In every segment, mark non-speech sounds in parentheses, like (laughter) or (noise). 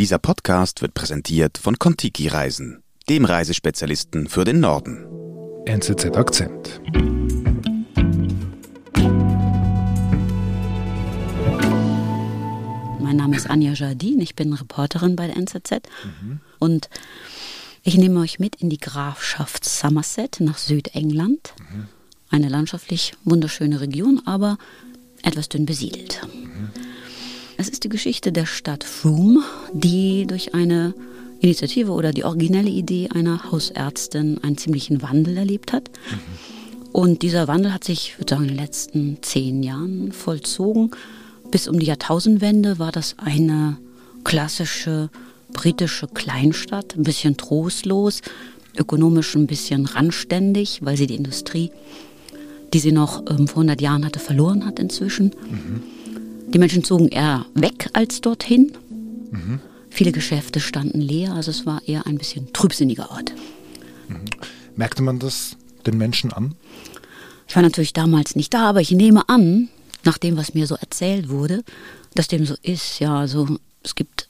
Dieser Podcast wird präsentiert von Kontiki Reisen, dem Reisespezialisten für den Norden. NZZ Akzent. Mein Name ist Anja Jardin, ich bin Reporterin bei der NZZ mhm. und ich nehme euch mit in die Grafschaft Somerset nach Südengland. Mhm. Eine landschaftlich wunderschöne Region, aber etwas dünn besiedelt. Mhm. Es ist die Geschichte der Stadt Froome, die durch eine Initiative oder die originelle Idee einer Hausärztin einen ziemlichen Wandel erlebt hat. Mhm. Und dieser Wandel hat sich, ich würde sagen, in den letzten zehn Jahren vollzogen. Bis um die Jahrtausendwende war das eine klassische britische Kleinstadt, ein bisschen trostlos, ökonomisch ein bisschen randständig, weil sie die Industrie, die sie noch ähm, vor 100 Jahren hatte, verloren hat inzwischen. Mhm. Die Menschen zogen eher weg als dorthin. Mhm. Viele Geschäfte standen leer, also es war eher ein bisschen trübsinniger Ort. Mhm. Merkte man das den Menschen an? Ich war natürlich damals nicht da, aber ich nehme an, nach dem, was mir so erzählt wurde, dass dem so ist. Ja, also es gibt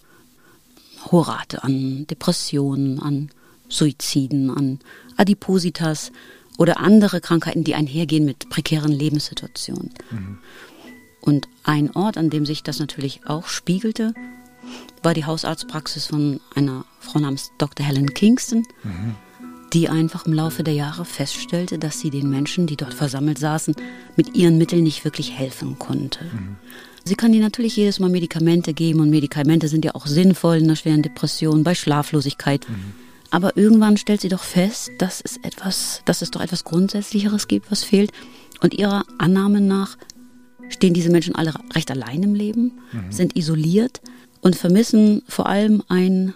hohe Rate an Depressionen, an Suiziden, an Adipositas oder andere Krankheiten, die einhergehen mit prekären Lebenssituationen. Mhm. Und ein Ort, an dem sich das natürlich auch spiegelte, war die Hausarztpraxis von einer Frau namens Dr. Helen Kingston, mhm. die einfach im Laufe der Jahre feststellte, dass sie den Menschen, die dort versammelt saßen, mit ihren Mitteln nicht wirklich helfen konnte. Mhm. Sie kann ihnen natürlich jedes Mal Medikamente geben und Medikamente sind ja auch sinnvoll in einer schweren Depression, bei Schlaflosigkeit. Mhm. Aber irgendwann stellt sie doch fest, dass es etwas, dass es doch etwas Grundsätzlicheres gibt, was fehlt. Und ihrer Annahme nach stehen diese Menschen alle recht allein im Leben, mhm. sind isoliert und vermissen vor allem ein,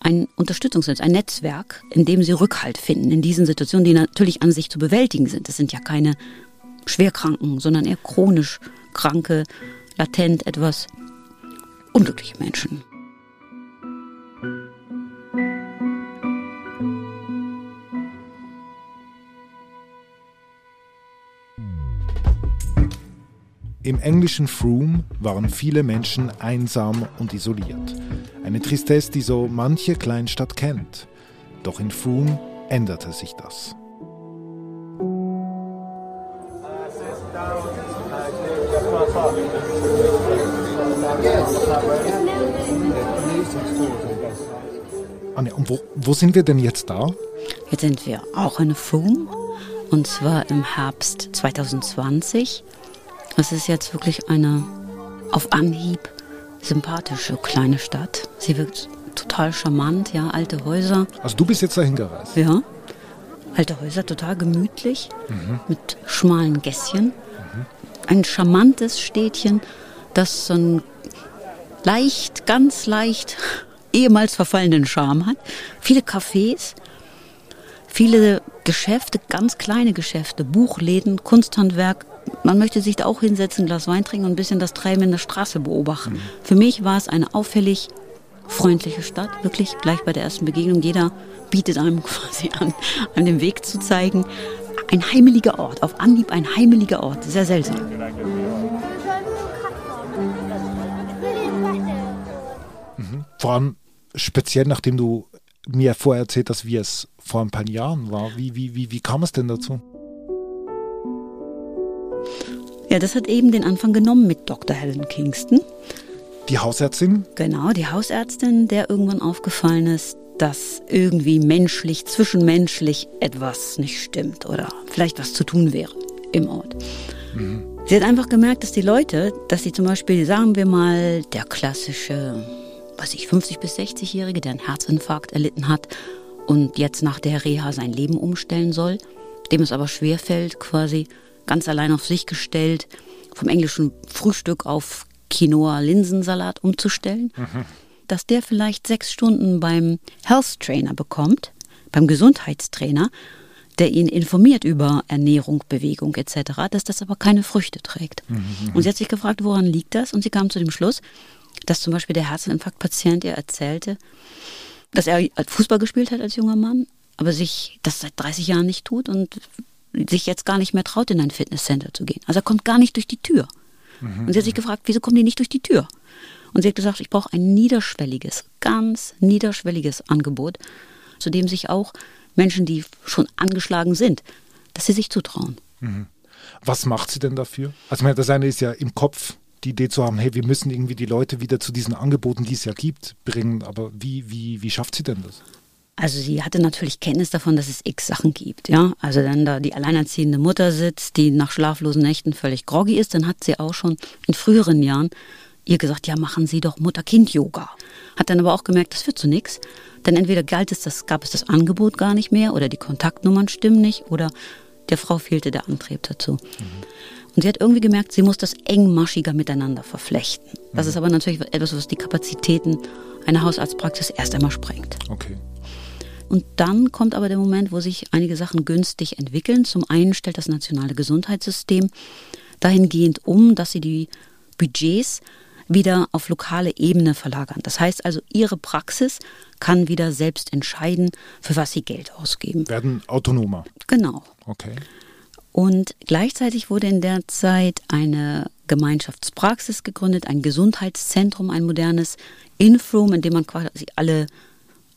ein Unterstützungsnetz, ein Netzwerk, in dem sie Rückhalt finden in diesen Situationen, die natürlich an sich zu bewältigen sind. Das sind ja keine Schwerkranken, sondern eher chronisch kranke, latent etwas unglückliche Menschen. Im englischen Froome waren viele Menschen einsam und isoliert. Eine Tristesse, die so manche Kleinstadt kennt. Doch in Froome änderte sich das. Anja, und wo, wo sind wir denn jetzt da? Jetzt sind wir auch in Froome und zwar im Herbst 2020. Es ist jetzt wirklich eine auf Anhieb sympathische kleine Stadt. Sie wirkt total charmant, ja, alte Häuser. Also du bist jetzt dahin gereist? Ja. Alte Häuser, total gemütlich, mhm. mit schmalen Gässchen. Mhm. Ein charmantes Städtchen, das so einen leicht, ganz leicht ehemals verfallenen Charme hat. Viele Cafés, viele Geschäfte, ganz kleine Geschäfte, Buchläden, Kunsthandwerk, man möchte sich da auch hinsetzen, ein Glas Wein trinken und ein bisschen das Treiben in der Straße beobachten. Mhm. Für mich war es eine auffällig freundliche Stadt, wirklich gleich bei der ersten Begegnung. Jeder bietet einem (laughs) quasi an, einem den Weg zu zeigen. Ein heimeliger Ort, auf Anhieb ein heimeliger Ort, sehr seltsam. Mhm. Vor allem speziell, nachdem du mir vorher erzählt hast, wie es vor ein paar Jahren war. Wie, wie, wie, wie kam es denn dazu? Ja, das hat eben den Anfang genommen mit Dr. Helen Kingston. Die Hausärztin? Genau, die Hausärztin, der irgendwann aufgefallen ist, dass irgendwie menschlich, zwischenmenschlich etwas nicht stimmt oder vielleicht was zu tun wäre im Ort. Mhm. Sie hat einfach gemerkt, dass die Leute, dass sie zum Beispiel, sagen wir mal, der klassische, was ich, 50- bis 60-Jährige, der einen Herzinfarkt erlitten hat und jetzt nach der Reha sein Leben umstellen soll, dem es aber schwerfällt, quasi ganz allein auf sich gestellt, vom englischen Frühstück auf Quinoa-Linsensalat umzustellen, mhm. dass der vielleicht sechs Stunden beim Health Trainer bekommt, beim Gesundheitstrainer, der ihn informiert über Ernährung, Bewegung etc., dass das aber keine Früchte trägt. Mhm. Und sie hat sich gefragt, woran liegt das? Und sie kam zu dem Schluss, dass zum Beispiel der Herzinfarktpatient ihr erzählte, dass er Fußball gespielt hat als junger Mann, aber sich das seit 30 Jahren nicht tut und sich jetzt gar nicht mehr traut, in ein Fitnesscenter zu gehen. Also er kommt gar nicht durch die Tür. Mhm. Und sie hat sich gefragt, wieso kommen die nicht durch die Tür? Und sie hat gesagt, ich brauche ein niederschwelliges, ganz niederschwelliges Angebot, zu dem sich auch Menschen, die schon angeschlagen sind, dass sie sich zutrauen. Mhm. Was macht sie denn dafür? Also das eine ist ja im Kopf die Idee zu haben, hey, wir müssen irgendwie die Leute wieder zu diesen Angeboten, die es ja gibt, bringen. Aber wie, wie, wie schafft sie denn das? Also sie hatte natürlich Kenntnis davon, dass es x Sachen gibt, ja. Also wenn da die alleinerziehende Mutter sitzt, die nach schlaflosen Nächten völlig groggy ist, dann hat sie auch schon in früheren Jahren ihr gesagt, ja, machen Sie doch Mutter-Kind-Yoga. Hat dann aber auch gemerkt, das führt zu nichts. Denn entweder galt es, das, gab es das Angebot gar nicht mehr oder die Kontaktnummern stimmen nicht oder der Frau fehlte der Antrieb dazu. Mhm. Und sie hat irgendwie gemerkt, sie muss das engmaschiger miteinander verflechten. Das mhm. ist aber natürlich etwas, was die Kapazitäten einer Hausarztpraxis erst einmal sprengt. Okay. Und dann kommt aber der Moment, wo sich einige Sachen günstig entwickeln. Zum einen stellt das nationale Gesundheitssystem dahingehend um, dass sie die Budgets wieder auf lokale Ebene verlagern. Das heißt also, ihre Praxis kann wieder selbst entscheiden, für was sie Geld ausgeben. Werden autonomer. Genau. Okay. Und gleichzeitig wurde in der Zeit eine Gemeinschaftspraxis gegründet, ein Gesundheitszentrum, ein modernes Infroom, in dem man quasi alle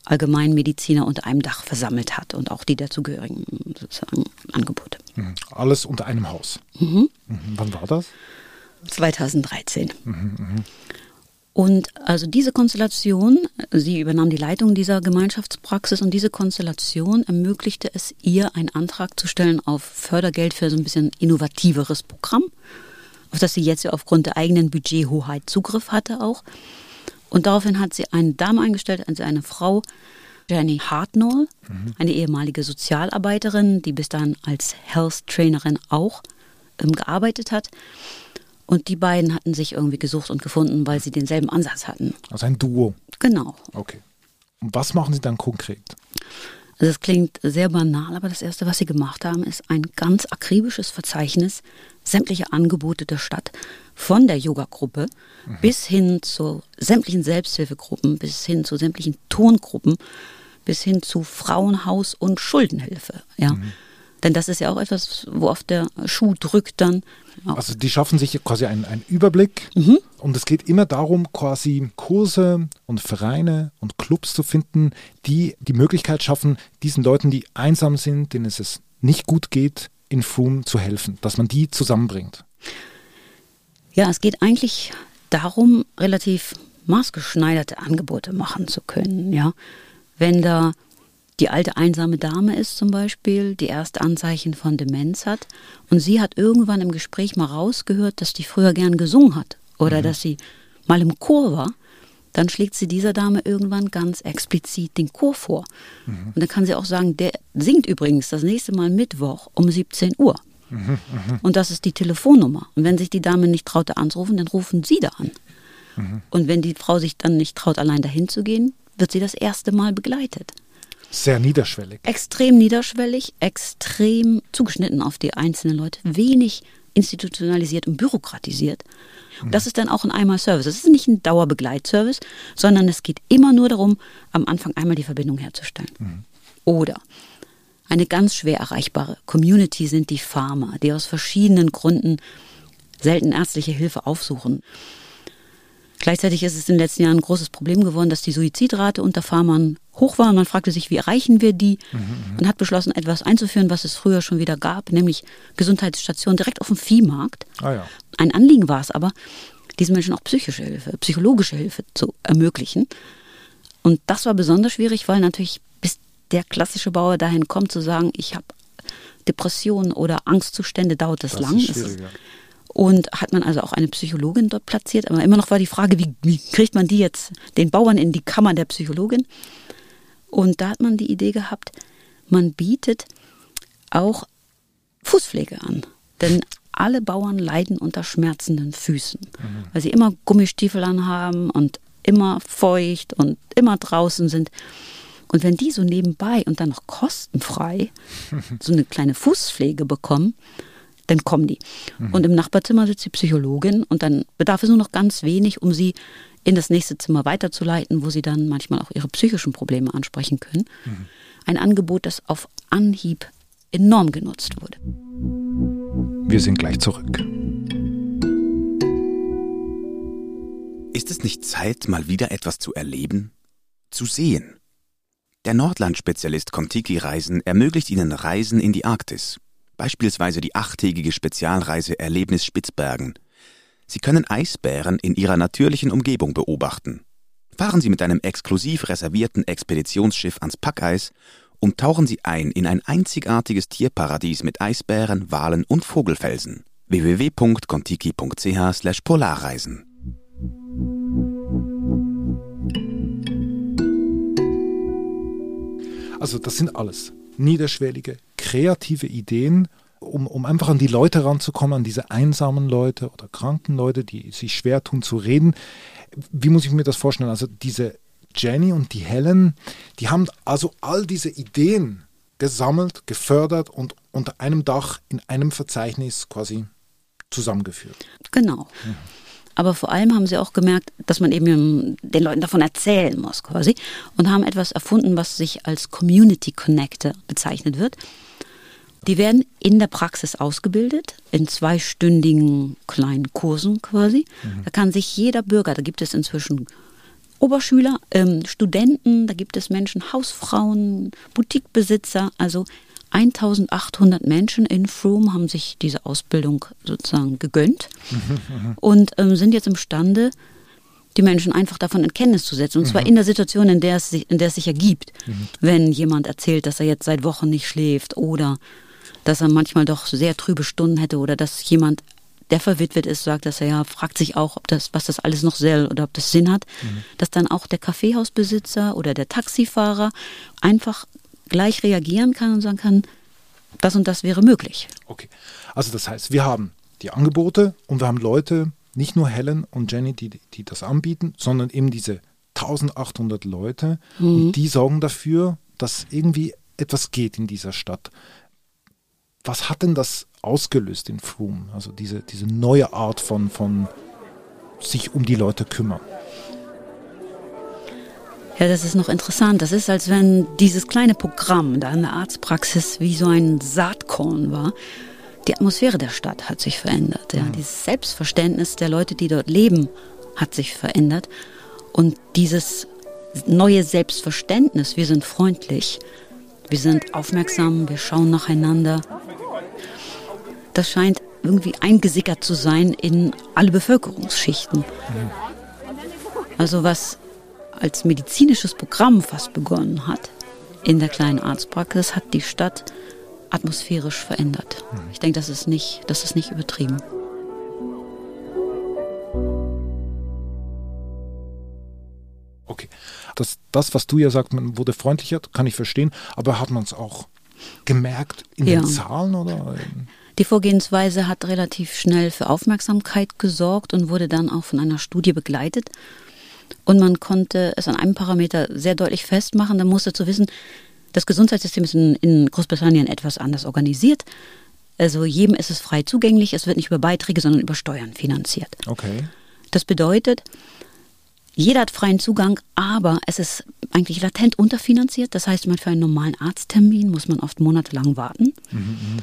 Allgemeinmediziner unter einem Dach versammelt hat und auch die dazugehörigen sozusagen Angebote. Mhm. Alles unter einem Haus. Mhm. Mhm. Wann war das? 2013. Mhm, und also diese Konstellation, sie übernahm die Leitung dieser Gemeinschaftspraxis und diese Konstellation ermöglichte es ihr, einen Antrag zu stellen auf Fördergeld für so ein bisschen innovativeres Programm, auf das sie jetzt ja aufgrund der eigenen Budgethoheit Zugriff hatte auch. Und daraufhin hat sie eine Dame eingestellt, also eine Frau, Jenny Hartnell, mhm. eine ehemalige Sozialarbeiterin, die bis dahin als Health Trainerin auch ähm, gearbeitet hat. Und die beiden hatten sich irgendwie gesucht und gefunden, weil sie denselben Ansatz hatten. Also ein Duo. Genau. Okay. Und was machen Sie dann konkret? Also es klingt sehr banal, aber das Erste, was Sie gemacht haben, ist ein ganz akribisches Verzeichnis sämtlicher Angebote der Stadt, von der Yoga-Gruppe mhm. bis hin zu sämtlichen Selbsthilfegruppen, bis hin zu sämtlichen Tongruppen, bis hin zu Frauenhaus und Schuldenhilfe. Ja. Mhm. Denn das ist ja auch etwas, wo oft der Schuh drückt dann. Auch. Also die schaffen sich quasi einen, einen Überblick mhm. und es geht immer darum, quasi Kurse und Vereine und Clubs zu finden, die die Möglichkeit schaffen, diesen Leuten, die einsam sind, denen es nicht gut geht, in Froome zu helfen, dass man die zusammenbringt. Ja, es geht eigentlich darum, relativ maßgeschneiderte Angebote machen zu können. Ja, wenn da die alte einsame Dame ist zum Beispiel, die erste Anzeichen von Demenz hat. Und sie hat irgendwann im Gespräch mal rausgehört, dass die früher gern gesungen hat oder mhm. dass sie mal im Chor war. Dann schlägt sie dieser Dame irgendwann ganz explizit den Chor vor. Mhm. Und dann kann sie auch sagen, der singt übrigens das nächste Mal Mittwoch um 17 Uhr. Mhm, mhm, und das ist die Telefonnummer. Und wenn sich die Dame nicht traute anzurufen, dann rufen Sie da an. Mhm. Und wenn die Frau sich dann nicht traut, allein dahin zu gehen, wird sie das erste Mal begleitet. Sehr niederschwellig. Extrem niederschwellig, extrem zugeschnitten auf die einzelnen Leute, wenig institutionalisiert und bürokratisiert. Und das ist dann auch ein Einmal-Service. Es ist nicht ein Dauerbegleitservice, sondern es geht immer nur darum, am Anfang einmal die Verbindung herzustellen. Mhm. Oder eine ganz schwer erreichbare Community sind die Farmer, die aus verschiedenen Gründen selten ärztliche Hilfe aufsuchen. Gleichzeitig ist es in den letzten Jahren ein großes Problem geworden, dass die Suizidrate unter Farmern hoch war. Und man fragte sich, wie erreichen wir die? Mhm, mhm, und hat beschlossen, etwas einzuführen, was es früher schon wieder gab, nämlich Gesundheitsstationen direkt auf dem Viehmarkt. Ah, ja. Ein Anliegen war es aber, diesen Menschen auch psychische Hilfe, psychologische Hilfe zu ermöglichen. Und das war besonders schwierig, weil natürlich bis der klassische Bauer dahin kommt zu sagen, ich habe Depressionen oder Angstzustände, dauert das, das lang. Ist ist, und hat man also auch eine Psychologin dort platziert. Aber immer noch war die Frage, wie, wie kriegt man die jetzt, den Bauern in die Kammer der Psychologin? Und da hat man die Idee gehabt, man bietet auch Fußpflege an. Denn alle Bauern leiden unter schmerzenden Füßen, mhm. weil sie immer Gummistiefel anhaben und immer feucht und immer draußen sind. Und wenn die so nebenbei und dann noch kostenfrei (laughs) so eine kleine Fußpflege bekommen, dann kommen die. Mhm. Und im Nachbarzimmer sitzt die Psychologin und dann bedarf es nur noch ganz wenig, um sie in das nächste Zimmer weiterzuleiten, wo sie dann manchmal auch ihre psychischen Probleme ansprechen können. Mhm. Ein Angebot, das auf Anhieb enorm genutzt wurde. Wir sind gleich zurück. Ist es nicht Zeit, mal wieder etwas zu erleben? Zu sehen? Der Nordland-Spezialist Kontiki Reisen ermöglicht Ihnen Reisen in die Arktis. Beispielsweise die achttägige Spezialreise Erlebnis Spitzbergen. Sie können Eisbären in ihrer natürlichen Umgebung beobachten. Fahren Sie mit einem exklusiv reservierten Expeditionsschiff ans Packeis und tauchen Sie ein in ein einzigartiges Tierparadies mit Eisbären, Walen und Vogelfelsen. www.contiki.ch/polarreisen Also das sind alles niederschwellige, kreative Ideen, um, um einfach an die Leute ranzukommen, an diese einsamen Leute oder kranken Leute, die sich schwer tun zu reden. Wie muss ich mir das vorstellen? Also diese Jenny und die Helen, die haben also all diese Ideen gesammelt, gefördert und unter einem Dach in einem Verzeichnis quasi zusammengeführt. Genau. Mhm. Aber vor allem haben sie auch gemerkt, dass man eben den Leuten davon erzählen muss quasi und haben etwas erfunden, was sich als Community Connector bezeichnet wird. Die werden in der Praxis ausgebildet, in zweistündigen kleinen Kursen quasi. Mhm. Da kann sich jeder Bürger, da gibt es inzwischen Oberschüler, ähm, Studenten, da gibt es Menschen, Hausfrauen, Boutiquebesitzer, also 1800 Menschen in Froome haben sich diese Ausbildung sozusagen gegönnt und ähm, sind jetzt imstande, die Menschen einfach davon in Kenntnis zu setzen. Und zwar mhm. in der Situation, in der es sich, in der es sich ergibt. Mhm. Wenn jemand erzählt, dass er jetzt seit Wochen nicht schläft oder dass er manchmal doch sehr trübe Stunden hätte oder dass jemand, der verwitwet ist, sagt, dass er ja fragt sich auch, ob das, was das alles noch soll oder ob das Sinn hat, mhm. dass dann auch der Kaffeehausbesitzer oder der Taxifahrer einfach gleich reagieren kann und sagen kann, das und das wäre möglich. Okay, also das heißt, wir haben die Angebote und wir haben Leute, nicht nur Helen und Jenny, die, die das anbieten, sondern eben diese 1800 Leute mhm. und die sorgen dafür, dass irgendwie etwas geht in dieser Stadt. Was hat denn das ausgelöst in Froome? Also diese, diese neue Art von, von sich um die Leute kümmern. Ja, das ist noch interessant. Das ist, als wenn dieses kleine Programm da in der Arztpraxis wie so ein Saatkorn war. Die Atmosphäre der Stadt hat sich verändert. Ja. Mhm. Dieses Selbstverständnis der Leute, die dort leben, hat sich verändert. Und dieses neue Selbstverständnis, wir sind freundlich, wir sind aufmerksam, wir schauen nacheinander, das scheint irgendwie eingesickert zu sein in alle Bevölkerungsschichten. Also was als medizinisches Programm fast begonnen hat in der kleinen Arztpraxis, hat die Stadt atmosphärisch verändert. Ich denke, das ist nicht, das ist nicht übertrieben. Okay. Das, das, was du ja sagst, man wurde freundlicher, kann ich verstehen, aber hat man es auch gemerkt in ja. den Zahlen oder? Die Vorgehensweise hat relativ schnell für Aufmerksamkeit gesorgt und wurde dann auch von einer Studie begleitet. Und man konnte es an einem Parameter sehr deutlich festmachen. Da musste zu wissen, das Gesundheitssystem ist in, in Großbritannien etwas anders organisiert. Also jedem ist es frei zugänglich. Es wird nicht über Beiträge, sondern über Steuern finanziert. Okay. Das bedeutet, jeder hat freien Zugang, aber es ist eigentlich latent unterfinanziert. Das heißt, man für einen normalen Arzttermin muss man oft monatelang warten. Mhm, mhm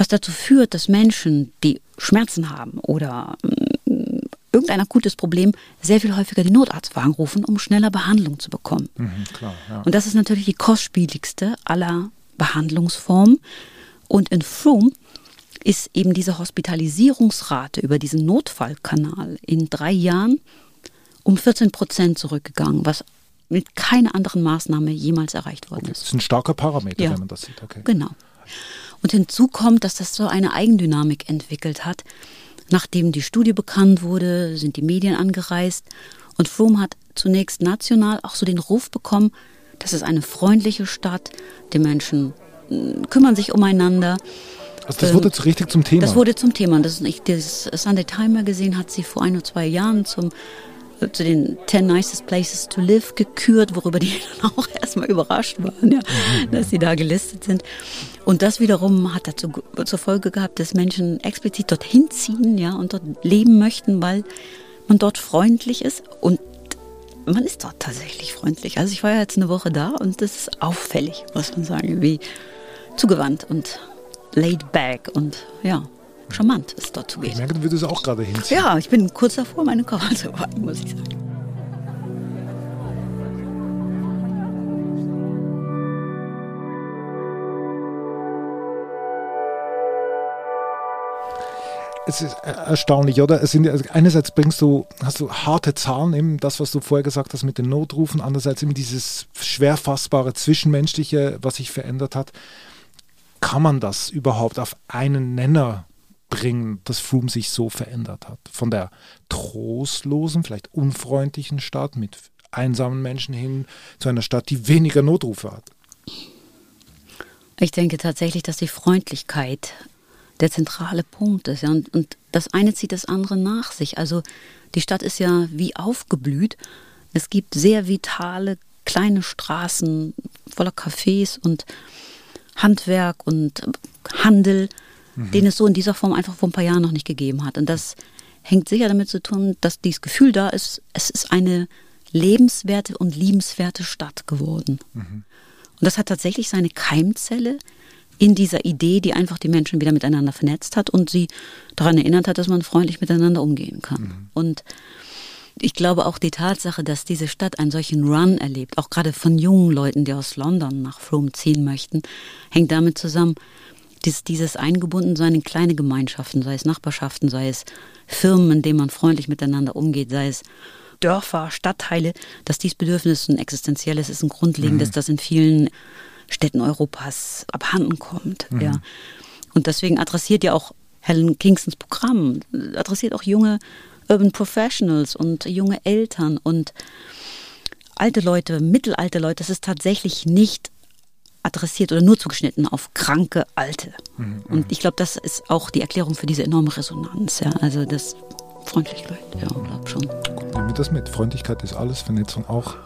was dazu führt, dass Menschen, die Schmerzen haben oder mm, irgendein akutes Problem, sehr viel häufiger den Notarztwagen rufen, um schneller Behandlung zu bekommen. Mhm, klar, ja. Und das ist natürlich die kostspieligste aller Behandlungsformen. Und in Froome ist eben diese Hospitalisierungsrate über diesen Notfallkanal in drei Jahren um 14 Prozent zurückgegangen, was mit keiner anderen Maßnahme jemals erreicht worden ist. Das ist ein starker Parameter, ja. wenn man das sieht. Okay. Genau. Und hinzu kommt, dass das so eine Eigendynamik entwickelt hat. Nachdem die Studie bekannt wurde, sind die Medien angereist und Froome hat zunächst national auch so den Ruf bekommen, das ist eine freundliche Stadt, die Menschen hm, kümmern sich umeinander. Also das wurde ähm, richtig zum Thema. Das wurde zum Thema. Das, das Sunday Time Magazine hat sie vor ein oder zwei Jahren zum zu den 10 nicest places to live gekürt, worüber die (laughs) dann auch erstmal überrascht waren, ja, mhm. dass sie da gelistet sind. Und das wiederum hat dazu zur Folge gehabt, dass Menschen explizit dorthin ziehen, ja, und dort leben möchten, weil man dort freundlich ist und man ist dort tatsächlich freundlich. Also ich war ja jetzt eine Woche da und das ist auffällig, muss man sagen, wie zugewandt und laid back und ja. Charmant es dort zugeht. Ich merke, du würdest auch gerade hinziehen. Ja, ich bin kurz davor, meine Koffer zu packen, muss ich sagen. Es ist erstaunlich, oder? Es sind, also einerseits bringst du, hast du harte Zahlen, eben das, was du vorher gesagt hast mit den Notrufen, andererseits eben dieses schwer fassbare Zwischenmenschliche, was sich verändert hat. Kann man das überhaupt auf einen Nenner bringen, dass Froome sich so verändert hat? Von der trostlosen, vielleicht unfreundlichen Stadt mit einsamen Menschen hin zu einer Stadt, die weniger Notrufe hat? Ich denke tatsächlich, dass die Freundlichkeit der zentrale Punkt ist. Ja. Und, und das eine zieht das andere nach sich. Also die Stadt ist ja wie aufgeblüht. Es gibt sehr vitale kleine Straßen voller Cafés und Handwerk und Handel, mhm. den es so in dieser Form einfach vor ein paar Jahren noch nicht gegeben hat. Und das hängt sicher damit zu tun, dass dieses Gefühl da ist, es ist eine lebenswerte und liebenswerte Stadt geworden. Mhm. Und das hat tatsächlich seine Keimzelle in dieser Idee, die einfach die Menschen wieder miteinander vernetzt hat und sie daran erinnert hat, dass man freundlich miteinander umgehen kann. Mhm. Und ich glaube auch die Tatsache, dass diese Stadt einen solchen Run erlebt, auch gerade von jungen Leuten, die aus London nach Frome ziehen möchten, hängt damit zusammen, dass dieses Eingebundensein in kleine Gemeinschaften, sei es Nachbarschaften, sei es Firmen, in denen man freundlich miteinander umgeht, sei es Dörfer, Stadtteile, dass dieses Bedürfnis ein existenzielles ist, ein grundlegendes, mhm. das in vielen Städten Europas abhanden kommt. Mhm. Ja. Und deswegen adressiert ja auch Helen Kingstons Programm, adressiert auch junge Urban Professionals und junge Eltern und alte Leute, mittelalte Leute. Das ist tatsächlich nicht adressiert oder nur zugeschnitten auf kranke Alte. Mhm. Und ich glaube, das ist auch die Erklärung für diese enorme Resonanz. Ja. Also das Freundlichkeit, ja, glaube schon. Nehmen wir das mit. Freundlichkeit ist alles, Vernetzung auch.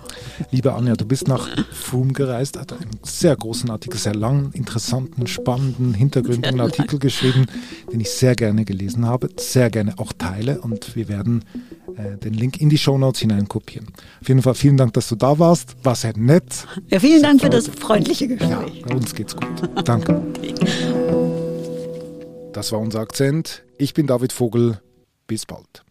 Liebe Anja, du bist nach Froome gereist, hat einen sehr großen Artikel, sehr langen, interessanten, spannenden, hintergründigen Artikel geschrieben, den ich sehr gerne gelesen habe, sehr gerne auch teile und wir werden äh, den Link in die Shownotes hineinkopieren. Auf jeden Fall vielen Dank, dass du da warst. War sehr nett. Ja, vielen Dank für das freundliche Gespräch. Ja, bei uns geht's gut. Danke. (laughs) Das war unser Akzent. Ich bin David Vogel. Bis bald.